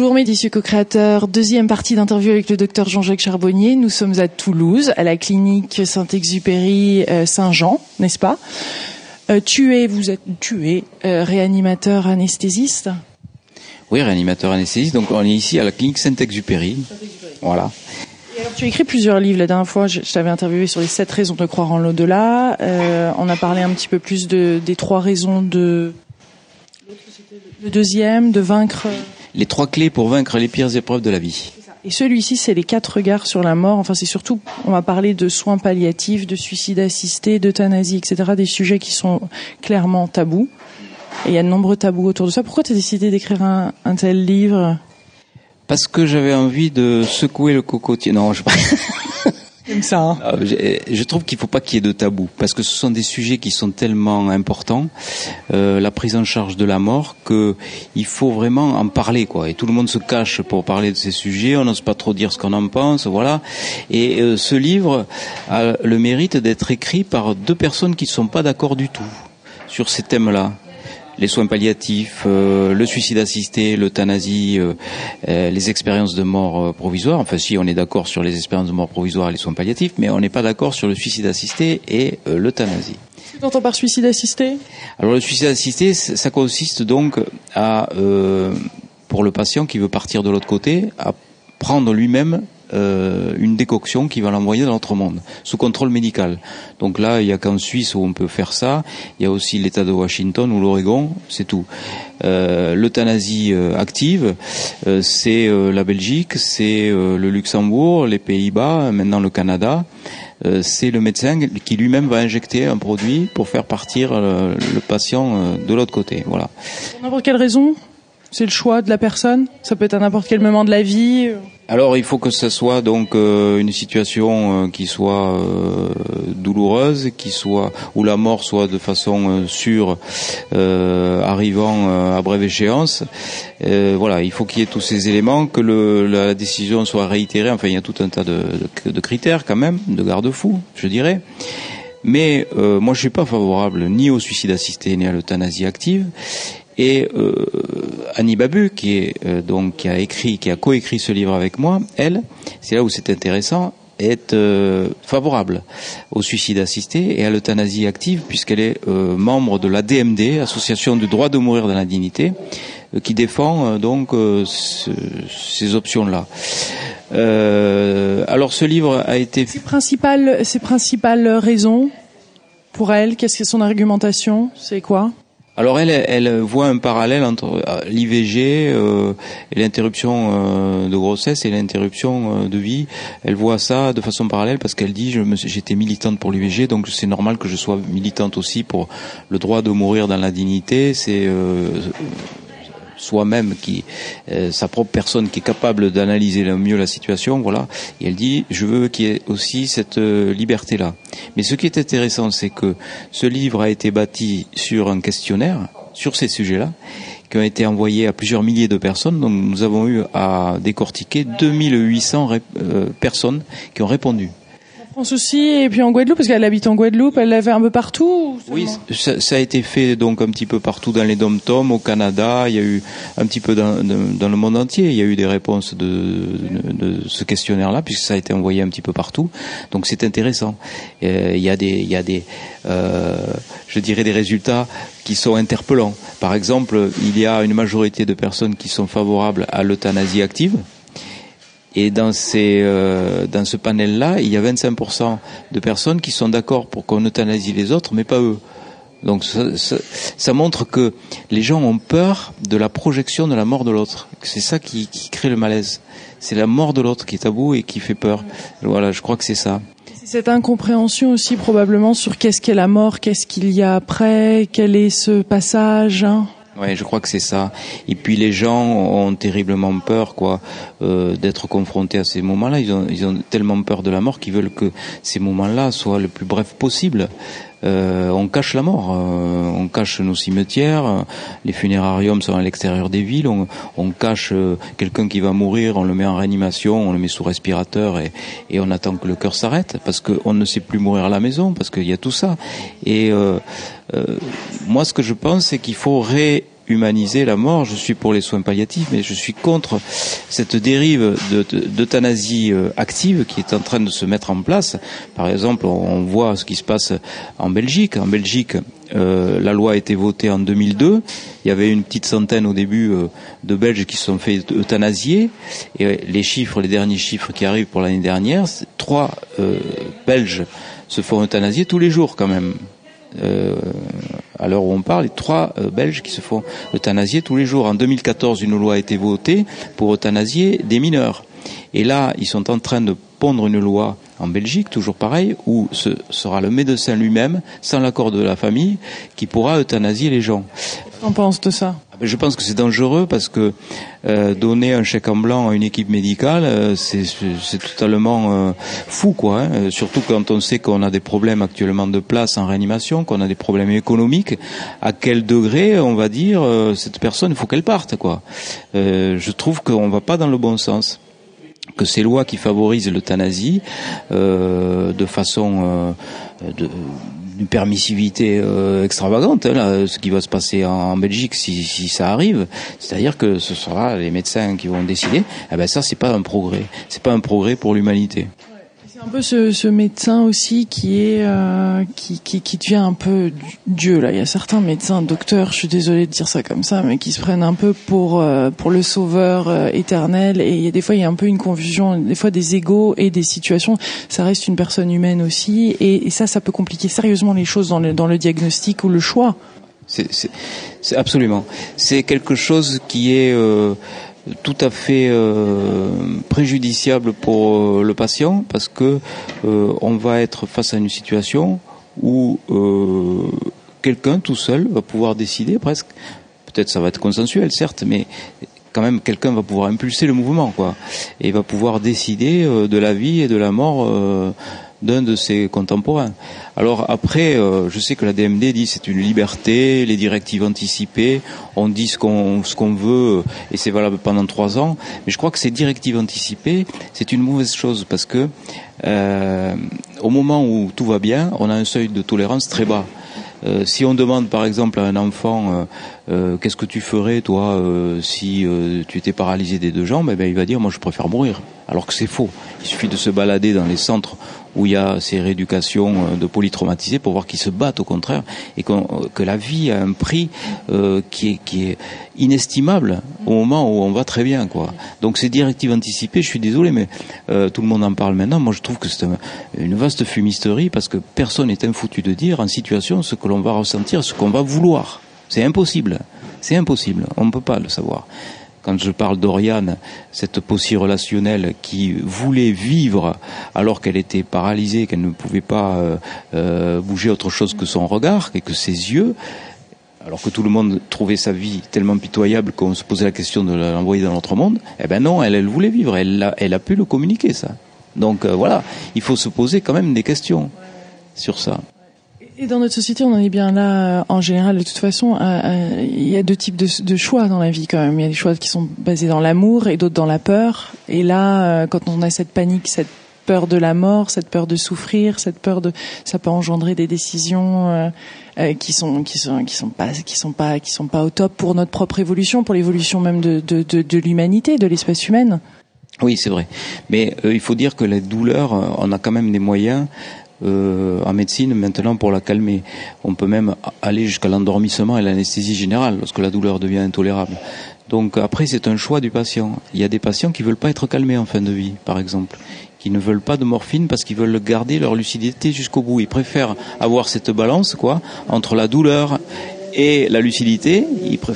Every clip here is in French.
Bonjour mes co-créateurs, deuxième partie d'interview avec le docteur Jean-Jacques Charbonnier. Nous sommes à Toulouse, à la clinique Saint-Exupéry euh, Saint-Jean, n'est-ce pas? Euh, Tu es, vous êtes, tu es euh, réanimateur anesthésiste? Oui, réanimateur anesthésiste. Donc on est ici à la clinique Saint-Exupéry. Voilà. Et alors, tu as écrit plusieurs livres. La dernière fois, je, je t'avais interviewé sur les sept raisons de croire en l'au-delà. Euh, on a parlé un petit peu plus de, des trois raisons de le deuxième, de vaincre. Les trois clés pour vaincre les pires épreuves de la vie. Et celui-ci, c'est les quatre regards sur la mort. Enfin, c'est surtout, on va parler de soins palliatifs, de suicide assisté, d'euthanasie, etc. Des sujets qui sont clairement tabous. Et il y a de nombreux tabous autour de ça. Pourquoi tu as décidé d'écrire un, un, tel livre? Parce que j'avais envie de secouer le cocotier. Non, je Hein. Ah, je, trouve qu'il ne faut pas qu'il y ait de tabou, parce que ce sont des sujets qui sont tellement importants, euh, la prise en charge de la mort, que il faut vraiment en parler, quoi. Et tout le monde se cache pour parler de ces sujets. On n'ose pas trop dire ce qu'on en pense, voilà. Et euh, ce livre a le mérite d'être écrit par deux personnes qui ne sont pas d'accord du tout sur ces thèmes-là les soins palliatifs, euh, le suicide assisté, l'euthanasie, euh, euh, les expériences de mort provisoire. Enfin, si on est d'accord sur les expériences de mort provisoire et les soins palliatifs, mais on n'est pas d'accord sur le suicide assisté et l'euthanasie. Tu entends par suicide assisté? Alors le suicide assisté, ça consiste donc à, pour le patient qui veut partir de l'autre côté, à prendre lui-même euh, une décoction qui va l'envoyer dans l'autre monde, sous contrôle médical. Donc là, il n'y a qu'en Suisse où on peut faire ça. Il y a aussi l'État de Washington ou l'Oregon, c'est tout. Euh, L'euthanasie euh, active, euh, c'est euh, la Belgique, c'est le Luxembourg, les Pays-Bas, maintenant le Canada. c'est le médecin qui lui-même va injecter un produit pour faire partir le, le patient de l'autre côté. Voilà. Pour n'importe quelle raison c'est le choix de la personne Ça peut être à n'importe quel moment de la vie alors il faut que ce soit donc euh, une situation euh, qui soit euh, douloureuse, qui soit où la mort soit de façon sûre, arrivant à brève échéance. voilà, il faut qu'il y ait tous ces éléments, que le, la décision soit réitérée. Enfin, il y a tout un tas de, critères quand même, de garde-fous, je dirais. Mais moi, je suis pas favorable ni au suicide assisté ni à l'euthanasie active. Et euh, Annie Babu, euh, qui a écrit, qui a coécrit ce livre avec moi, elle, c'est là où c'est intéressant, est euh, favorable au suicide assisté et à l'euthanasie active puisqu'elle est membre de la DMD, Association du droit de mourir dans la dignité, qui défend donc ce, ces options-là. alors ce livre a été ses principales ses principales raisons pour elle, qu'est-ce que son argumentation, c'est quoi? Alors elle, elle voit un parallèle entre euh, l'IVG euh, et l'interruption euh, de grossesse et l'interruption de vie. Elle voit ça de façon parallèle parce qu'elle dit j'étais militante pour l'IVG, donc c'est normal que je sois militante aussi pour le droit de mourir dans la dignité. C'est soi-même qui euh, sa propre personne qui est capable d'analyser le mieux la situation voilà et elle dit je veux qu'il y ait aussi cette euh, liberté là mais ce qui est intéressant c'est que ce livre a été bâti sur un questionnaire sur ces sujets là qui ont été envoyés à plusieurs milliers de personnes. Donc nous avons eu à décortiquer 2800 euh, personnes qui ont répondu. Aussi, et puis en Guadeloupe, parce qu'elle habite en Guadeloupe, elle l'a fait un peu partout Oui, ça, a été fait donc un petit peu partout dans les dom-toms, au Canada, il y a eu un petit peu dans, le monde entier, il y a eu des réponses de ce questionnaire-là, puisque ça a été envoyé un petit peu partout, donc c'est intéressant. Euh, il y a des, il y a des euh, je dirais des résultats qui sont interpellants. Par exemple, il y a une majorité de personnes qui sont favorables à l'euthanasie active, et dans, ces, euh, dans ce panel-là, il y a 25% de personnes qui sont d'accord pour qu'on euthanasie les autres, mais pas eux. Donc ça, ça, ça, montre que les gens ont peur de la projection de la mort de l'autre. C'est ça qui, qui, crée le malaise. C'est la mort de l'autre qui est tabou et qui fait peur. Voilà, je crois que c'est ça. Cette incompréhension aussi probablement sur qu'est-ce qu'est la mort, qu'est-ce qu'il y a après, quel est ce passage. Hein? Ouais, je crois que c'est ça. Et puis les gens ont terriblement peur, quoi, euh, d'être confrontés à ces moments-là. Ils ont, ils ont tellement peur de la mort qu'ils veulent que ces moments-là soient le plus bref possible. Euh, on cache la mort, euh, on cache nos cimetières, les funérariums sont à l'extérieur des villes, on, on cache euh, quelqu'un qui va mourir, on le met en réanimation, on le met sous respirateur et, et on attend que le cœur s'arrête parce qu'on ne sait plus mourir à la maison, parce qu'il y a tout ça. Et euh, moi, ce que je pense, c'est qu'il faut ré humaniser la mort. Je suis pour les soins palliatifs, mais je suis contre cette dérive d'euthanasie euh, active qui est en train de se mettre en place. Par exemple, on voit ce qui se passe en Belgique. En Belgique, euh, la loi a été votée en 2002. Il y avait une petite centaine au début euh, de Belges qui se sont fait euthanasier. Et les chiffres, les derniers chiffres qui arrivent pour l'année dernière, trois Belges se font euthanasier tous les jours quand même. Euh, à l'heure où on parle, les trois euh, Belges qui se font euthanasier tous les jours. En 2014, une loi a été votée pour euthanasier des mineurs. Et là, ils sont en train de pondre une loi en Belgique, toujours pareil, où ce sera le médecin lui-même, sans l'accord de la famille, qui pourra euthanasier les gens. On pense de ça? Je pense que c'est dangereux parce que euh, donner un chèque en blanc à une équipe médicale, euh, c'est totalement euh, fou, quoi. Hein. Surtout quand on sait qu'on a des problèmes actuellement de place en réanimation, qu'on a des problèmes économiques. À quel degré, on va dire, cette personne, il faut qu'elle parte, quoi. je trouve qu'on va pas dans le bon sens que ces lois qui favorisent l'euthanasie de façon de, une permissivité euh, extravagante, hein, ce qui va se passer en, Belgique si, si, ça arrive. C'est-à-dire que ce sera les médecins qui vont décider. Eh ben ça, c'est pas un progrès. C'est pas un progrès pour l'humanité un peu ce, ce, médecin aussi qui est euh, qui, qui, qui, devient un peu Dieu là. Il y a certains médecins, docteurs, je suis désolée de dire ça comme ça, mais qui se prennent un peu pour euh, pour le sauveur euh, éternel. Et il y a des fois il y a un peu une confusion, des fois des égaux et des situations. Ça reste une personne humaine aussi, et, et ça, ça peut compliquer sérieusement les choses dans le dans le diagnostic ou le choix. C'est absolument. C'est quelque chose qui est euh, tout à fait euh, préjudiciable pour euh, le patient parce que euh, on va être face à une situation où quelqu'un tout seul va pouvoir décider presque. Peut-être ça va être consensuel certes mais quand même quelqu'un va pouvoir impulser le mouvement quoi et va pouvoir décider de la vie et de la mort d'un de ses contemporains. Alors après, euh, je sais que la DMD dit c'est une liberté, les directives anticipées, on dit ce qu'on ce qu'on veut et c'est valable pendant trois ans. Mais je crois que ces directives anticipées, c'est une mauvaise chose parce que euh, au moment où tout va bien, on a un seuil de tolérance très bas. Euh, si on demande par exemple à un enfant qu'est-ce que tu ferais toi si tu étais paralysé des deux jambes, eh ben, il va dire moi je préfère mourir. Alors que c'est faux. Il suffit de se balader dans les centres où il y a ces rééducations euh, de polytraumatisés pour voir qu'ils se battent au contraire et euh, que la vie a un prix euh, qui, est, inestimable au moment où on va très bien. Donc ces directives anticipées, je suis désolé mais tout le monde en parle maintenant. Moi je trouve que c'est une vaste fumisterie parce que personne n'est infoutu de dire en situation ce que l'on va ressentir, ce qu'on va vouloir. C'est impossible. C'est impossible. On ne peut pas le savoir quand je parle d'Oriane, cette possie relationnelle qui voulait vivre alors qu'elle était paralysée, qu'elle ne pouvait pas euh, euh, bouger autre chose que son regard et que ses yeux, alors que tout le monde trouvait sa vie tellement pitoyable qu'on se posait la question de l'envoyer dans l'autre monde, eh ben non, elle, elle voulait vivre, elle a, elle a pu le communiquer ça. Donc euh, voilà, il faut se poser quand même des questions sur ça. Et dans notre société, on en est bien là. Euh, en général, de toute façon, euh, euh, il y a deux types de, choix dans la vie quand même. Il y a des choix qui sont basés dans l'amour et d'autres dans la peur. Et là, quand on a cette panique, cette peur de la mort, cette peur de souffrir, cette peur de, ça peut engendrer des décisions qui sont qui sont qui sont pas qui sont pas qui sont pas au top pour notre propre évolution, pour l'évolution même de de, de, de l'humanité, de l'espèce humaine. Oui, c'est vrai. Mais il faut dire que la douleur, on a quand même des moyens euh, en médecine maintenant pour la calmer. On peut même aller jusqu'à l'endormissement et l'anesthésie générale lorsque la douleur devient intolérable. Donc après, c'est un choix du patient. Il y a des patients qui veulent pas être calmés en fin de vie, par exemple, qui ne veulent pas de morphine parce qu'ils veulent garder leur lucidité jusqu'au bout. Ils préfèrent avoir cette balance, quoi, entre la douleur et la lucidité.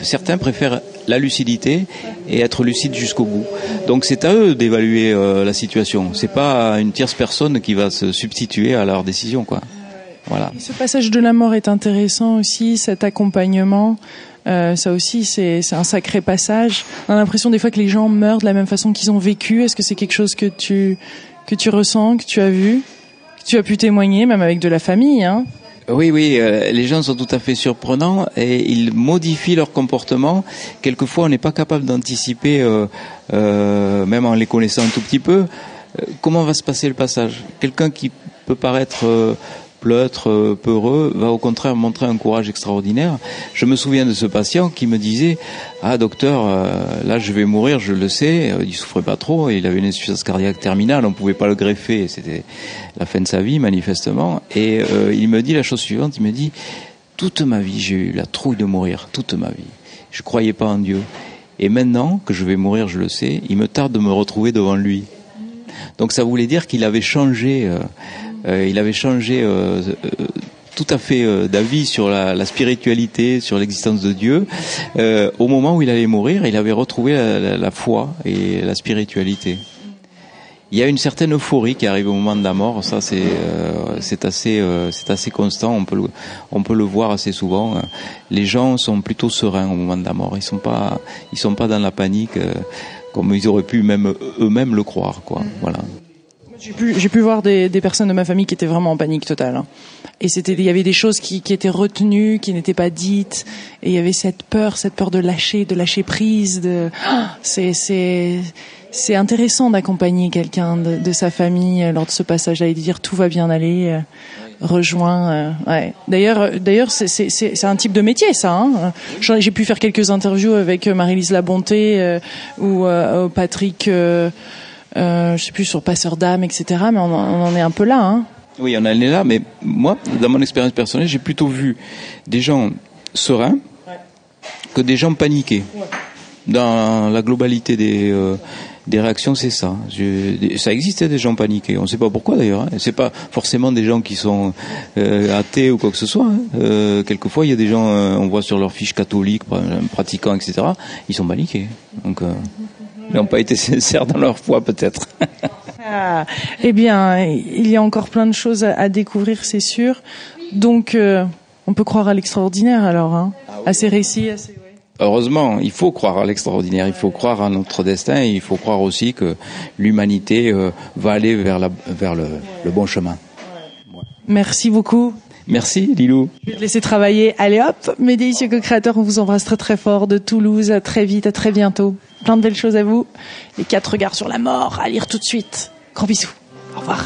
certains préfèrent la lucidité et être lucide jusqu'au bout. Donc c'est à eux d'évaluer euh, la situation. C'est pas une tierce personne qui va se substituer à leur décision, quoi. Voilà. ce passage de la mort est intéressant aussi, cet accompagnement. Euh, ça aussi, c'est un sacré passage. On a l'impression des fois que les gens meurent de la même façon qu'ils ont vécu. Est-ce que c'est quelque chose que tu que tu ressens, que tu as vu, que tu as pu témoigner, même avec de la famille, hein? Oui, oui, euh, les gens sont tout à fait surprenants et ils modifient leur comportement. Quelquefois, on n'est pas capable d'anticiper, euh, euh, même en les connaissant un tout petit peu, comment va se passer le passage? Quelqu'un qui peut paraître pleutre, euh, peureux, va au contraire montrer un courage extraordinaire. Je me souviens de ce patient qui me disait ah docteur, euh, là je vais mourir, je le sais. Euh, il souffrait pas trop, il avait une insuffisance cardiaque terminale, on pouvait pas le greffer, c'était la fin de sa vie manifestement. Et il me dit la chose suivante, il me dit toute ma vie j'ai eu la trouille de mourir, toute ma vie. Je croyais pas en Dieu. Et maintenant que je vais mourir, je le sais, il me tarde de me retrouver devant lui. Donc ça voulait dire qu'il avait changé, il avait changé euh, tout à fait d'avis sur la, la, spiritualité, sur l'existence de Dieu. au moment où il allait mourir, il avait retrouvé la, la, foi et la spiritualité. Il y a une certaine euphorie qui arrive au moment de la mort. Ça, c'est c'est assez c'est assez constant. On peut le, on peut le voir assez souvent. Les gens sont plutôt sereins au moment de la mort. Ils sont pas ils sont pas dans la panique comme ils auraient pu même eux-mêmes le croire, quoi. Mm. Voilà. J'ai pu, pu voir des, des, personnes de ma famille qui étaient vraiment en panique totale. Hein. Et c'était, il y avait des choses qui, qui étaient retenues, qui n'étaient pas dites. Et il y avait cette peur, cette peur de lâcher, de lâcher prise. De, c'est, c'est, c'est intéressant d'accompagner quelqu'un de, de, sa famille lors de ce passage-là et de dire tout va bien aller rejoint. Euh, ouais. D'ailleurs, euh, d'ailleurs, c'est un type de métier, ça. Hein. J'ai pu faire quelques interviews avec euh, Marie-Lise Labonté ou Patrick, euh, je sais plus sur Passeur d'âme, etc. Mais on, en est un peu là. Hein. Oui, on en est là. Mais moi, dans mon expérience personnelle, j'ai plutôt vu des gens sereins que des gens paniqués. Dans la globalité des des réactions, c'est ça. Je, ça existait des gens paniqués. On ne sait pas pourquoi d'ailleurs. Hein. C'est pas forcément des gens qui sont euh, athées ou quoi que ce soit. Hein. Euh, quelquefois, il y a des gens, euh, on voit sur leur fiche catholique, pratiquants, etc. Ils sont paniqués. Donc, euh, ils n'ont pas été sincères dans leur foi, peut-être. ah, eh bien, il y a encore plein de choses à, découvrir, c'est sûr. Donc, euh, on peut croire à l'extraordinaire alors, hein, ah à ces récits, à ces heureusement, il faut croire à l'extraordinaire, il faut croire à notre destin, et il faut croire aussi que l'humanité euh, va aller vers, la, vers le, le, bon chemin. Merci beaucoup. Merci, Lilou. Je vais te laisser travailler. Allez hop, mes délicieux co-créateurs, on vous embrasse très très fort de Toulouse. À très vite, à très bientôt. Plein de belles choses à vous. Les quatre regards sur la mort, à lire tout de suite. Gros bisous. Au revoir.